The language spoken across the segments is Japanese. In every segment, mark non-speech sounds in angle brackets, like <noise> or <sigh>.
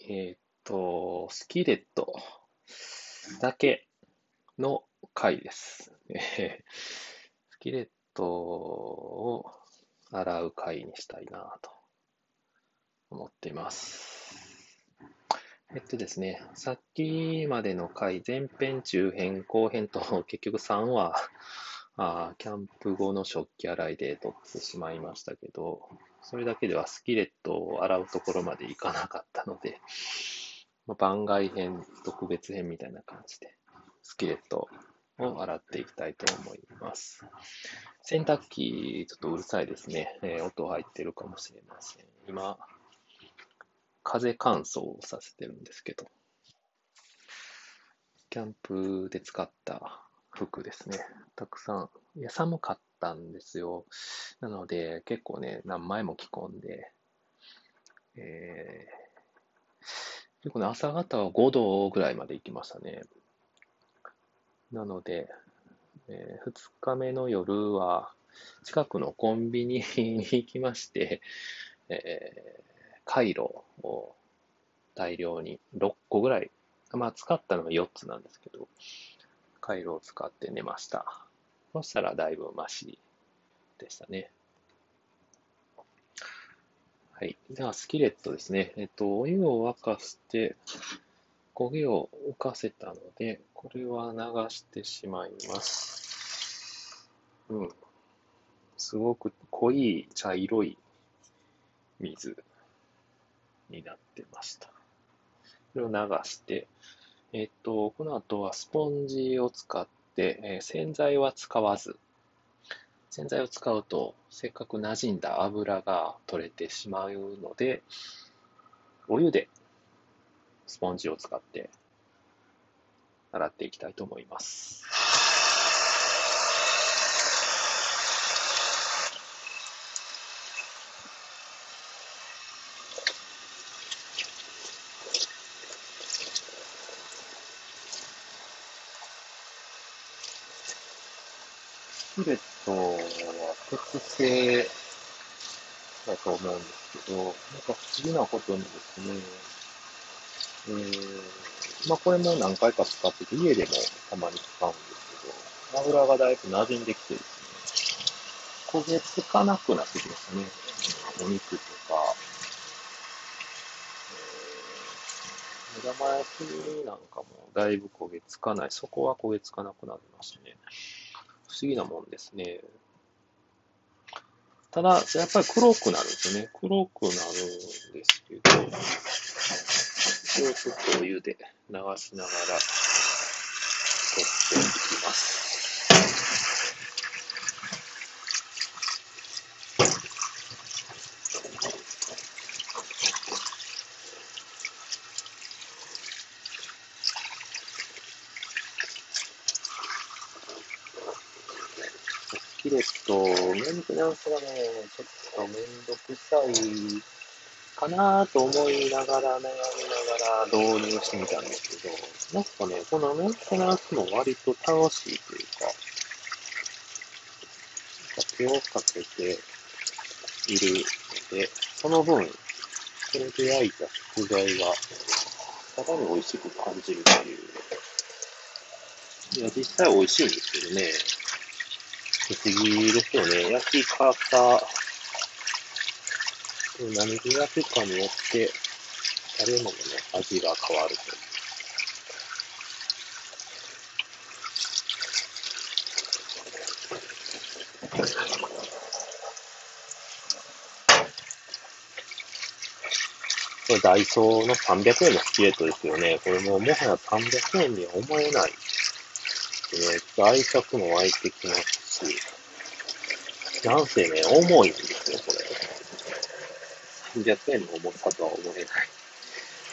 えっ、と、スキレットだけの回です。<laughs> スキレットを洗う回にしたいなと思っています。えっとですね、さっきまでの回、前編、中編、後編と <laughs> 結局3話、あキャンプ後の食器洗いで撮ってしまいましたけど、それだけではスキレットを洗うところまでいかなかったので、まあ、番外編、特別編みたいな感じで、スキレットを洗っていきたいと思います。洗濯機、ちょっとうるさいですね。えー音入ってるかもしれません。今、風乾燥させてるんですけど、キャンプで使った服ですね。たくさん、いや、寒かったんですよ。なので、結構ね、何枚も着込んで、えー結構ね、朝方は5度ぐらいまで行きましたね。なので、え2日目の夜は、近くのコンビニに <laughs> 行きまして、えーカイロを大量に6個ぐらい、まあ使ったのが4つなんですけど、カイロを使って寝ました。そしたらだいぶマシでしたね。はい。じゃあ、スキレットですね。えっと、お湯を沸かして、焦げを浮かせたので、これは流してしまいます。うん。すごく濃い茶色い水になってました。これを流して、えっと、この後はスポンジを使っ、え洗剤は使わず、洗剤を使うと、せっかく馴染んだ油が取れてしまうので、お湯でスポンジを使って洗っていきたいと思います。スキレットは鉄製だと思うんですけど、なんか不思議なことにですね、えー、まあこれも何回か使ってて、家でもたまに使うんですけど、油がだいぶ馴染んできてですね、焦げつかなくなってきましたね。お肉とか、えー、目玉焼きなんかもだいぶ焦げつかない。そこは焦げつかなくなりましね。不思議なもんですね。ただ、やっぱり黒くなるんですよね。黒くなるんですけど、これをちょっとお湯で流しながら取っていきます。キレット、メンテナンスがね、ちょっとめんどくさいかなと思いながら、悩みながら導入してみたんですけど、なんかね、このメンテナンスも割と楽しいというか、か手をかけているので、その分、これで焼いた食材が、さらに美味しく感じるという。いや、実際美味しいんですけどね、不思議ですよね。焼き方、何で焼くかによって、食べ物の味が変わる。これダイソーの300円のスキレットですよね。これももはや300円に思えない。でね、愛着も湧いてきますし、なんせね、重いんですよ、これ。300円の重さとは思えない。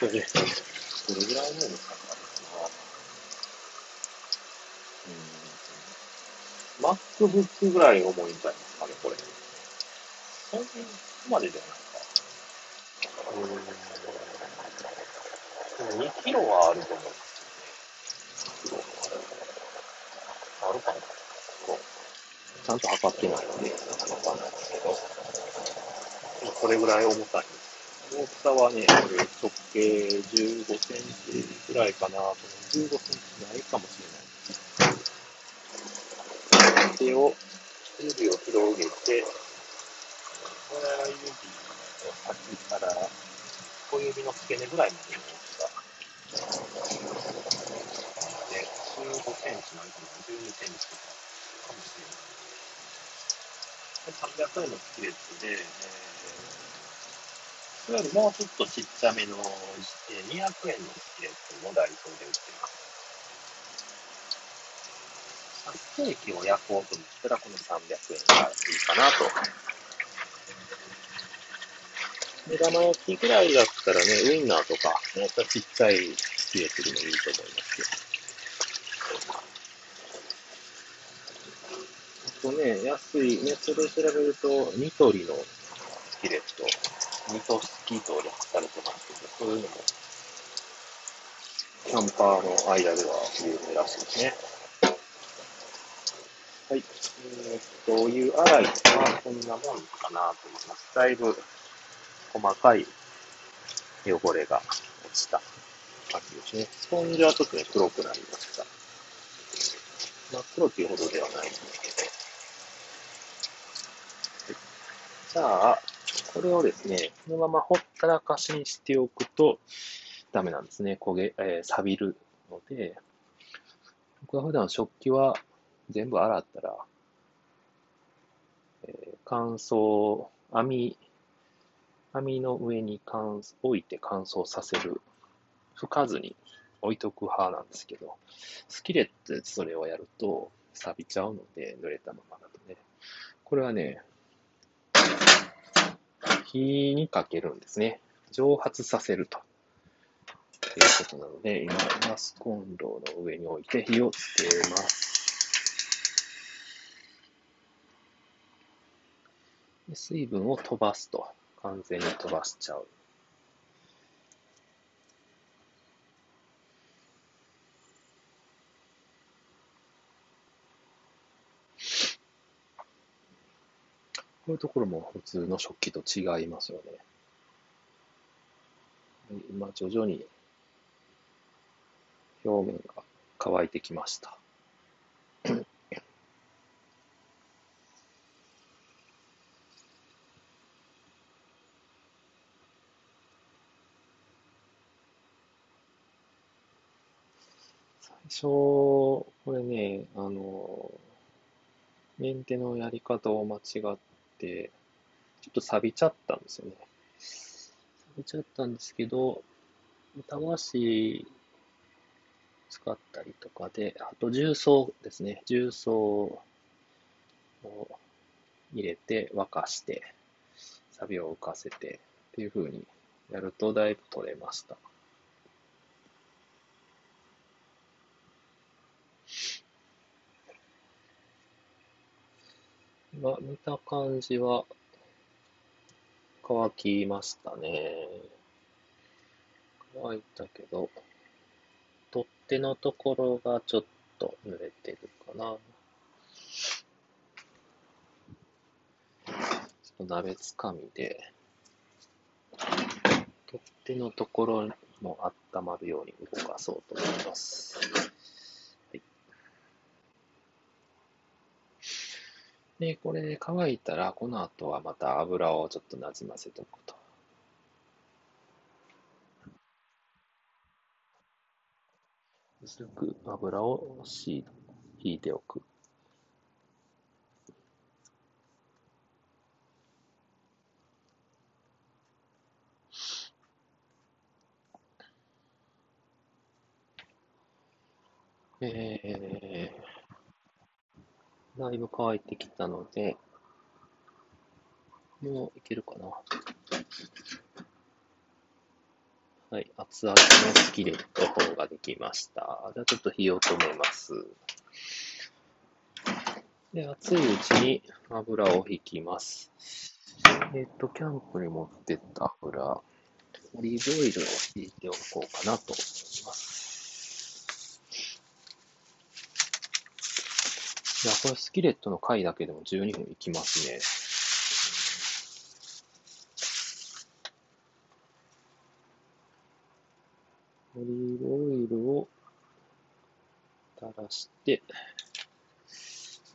これ、どれぐらいの重さかな。うん。マックス2ぐらい重いん。じゃないですかね、これ。そん。なまでじゃないか。うん。2キロはあると思うん。ですよね。あるかなゃんと測ってないので、わかんないですけど、まあこれぐらい重たい。大きさはね、これ直径15センチぐらいかなと、15センチないかもしれない。手を、指を広げて、親指の先から小指の付け根ぐらいまでの大きさ。で、15センチないかな、12センチとかかもしれない。300円のスキレットで、えーそれよりもうちょっとちっちゃめの、えー200円のスキレットもダイソーで売ってます。ステーキを焼こうと思ったら、この300円がいいかなと。目玉焼きぐらいだったらね、ウインナーとか、もっとちっちゃいスキレットでもいいと思いますよ。とね、安い、ネットで調べると、ニトリのスキレット、ニトスキーと略されてますけど、そういうのも、キャンパーの間では有名らしいですね。はい。えーっと、お湯洗いはこんなもんかなと思います。だいぶ細かい汚れが落ちた感じですね。スポンジはちょっとね、黒くなりました。真っ黒というほどではないんですけど。はいじゃあ、これをですね、このままほったらかしにしておくとダメなんですね。焦げ、えー錆びるので、僕は普段食器は全部洗ったら、えー乾燥、網、網の上に乾置いて乾燥させる。拭かずに置いとく派なんですけど、スキレットでそれをやると錆びちゃうので、濡れたままだとね。これはね、火にかけるんですね。蒸発させると。ということなので、今、ガスコンロの上に置いて火をつけます。水分を飛ばすと。完全に飛ばしちゃう。こういうところも普通の食器と違いますよね。今、徐々に表面が乾いてきました。最初、これね、あの、メンテのやり方を間違って、ちょっと錆びちゃったんですよね。錆びちゃったんですけど、たわし使ったりとかで、あと重曹ですね。重曹を入れて沸かして、錆を浮かせてっていう風にやるとだいぶ取れました。今見た感じは乾きましたね。乾いたけど、取っ手のところがちょっと濡れてるかな。ちょっと鍋つかみで、取っ手のところも温まるように動かそうと思います。はい。で、これで乾いたら、この後はまた油をちょっとなじませておくと。薄く油を敷いておく。えー、だいぶ乾いてきたので、もういけるかな。はい、熱々のスキレット方ができました。じゃあちょっと火を止めます。で、熱いうちに油を引きます。えっ、と、キャンプに持ってった油、オリーブオイルを引いておこうかなと思います。いや、これスキレットの回だけでも12分いきますね。オリーブオイルを垂らして、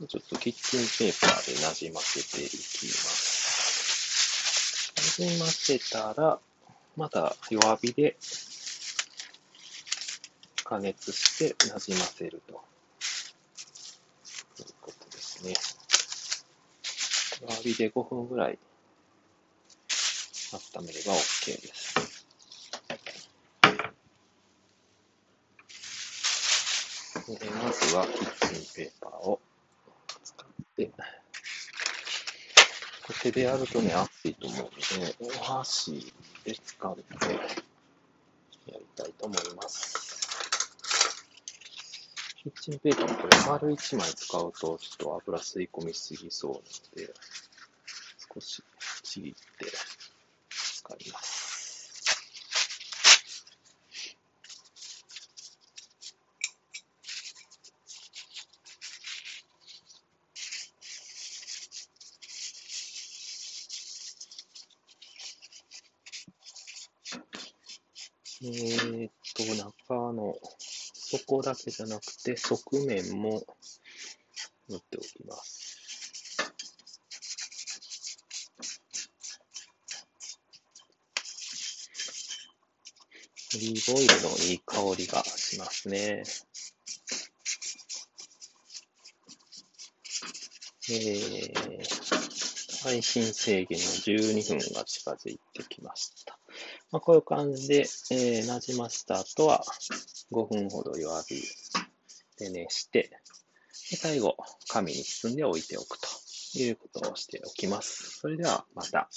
ちょっとキッチンペーパーでなじませていきます。なじませたら、また弱火で加熱してなじませるということですね。弱火で5分ぐらい温めれば OK です。まずはキッチンペーパーをで、手でやるとね、熱いと思うので、お箸で使ってやりたいと思います。キッチンペーパーもこれ丸1枚使うとちょっと油吸い込みすぎそうなので、少しちぎって使います。えー、っと、中の底だけじゃなくて、側面も塗っておきます。オリーブオイルのいい香りがしますね。えー、配信制限の12分が近づいてきました。まあ、こういう感じで、えー、なじました後は、5分ほど弱火で熱して、で最後、紙に包んで置いておくということをしておきます。それではまた。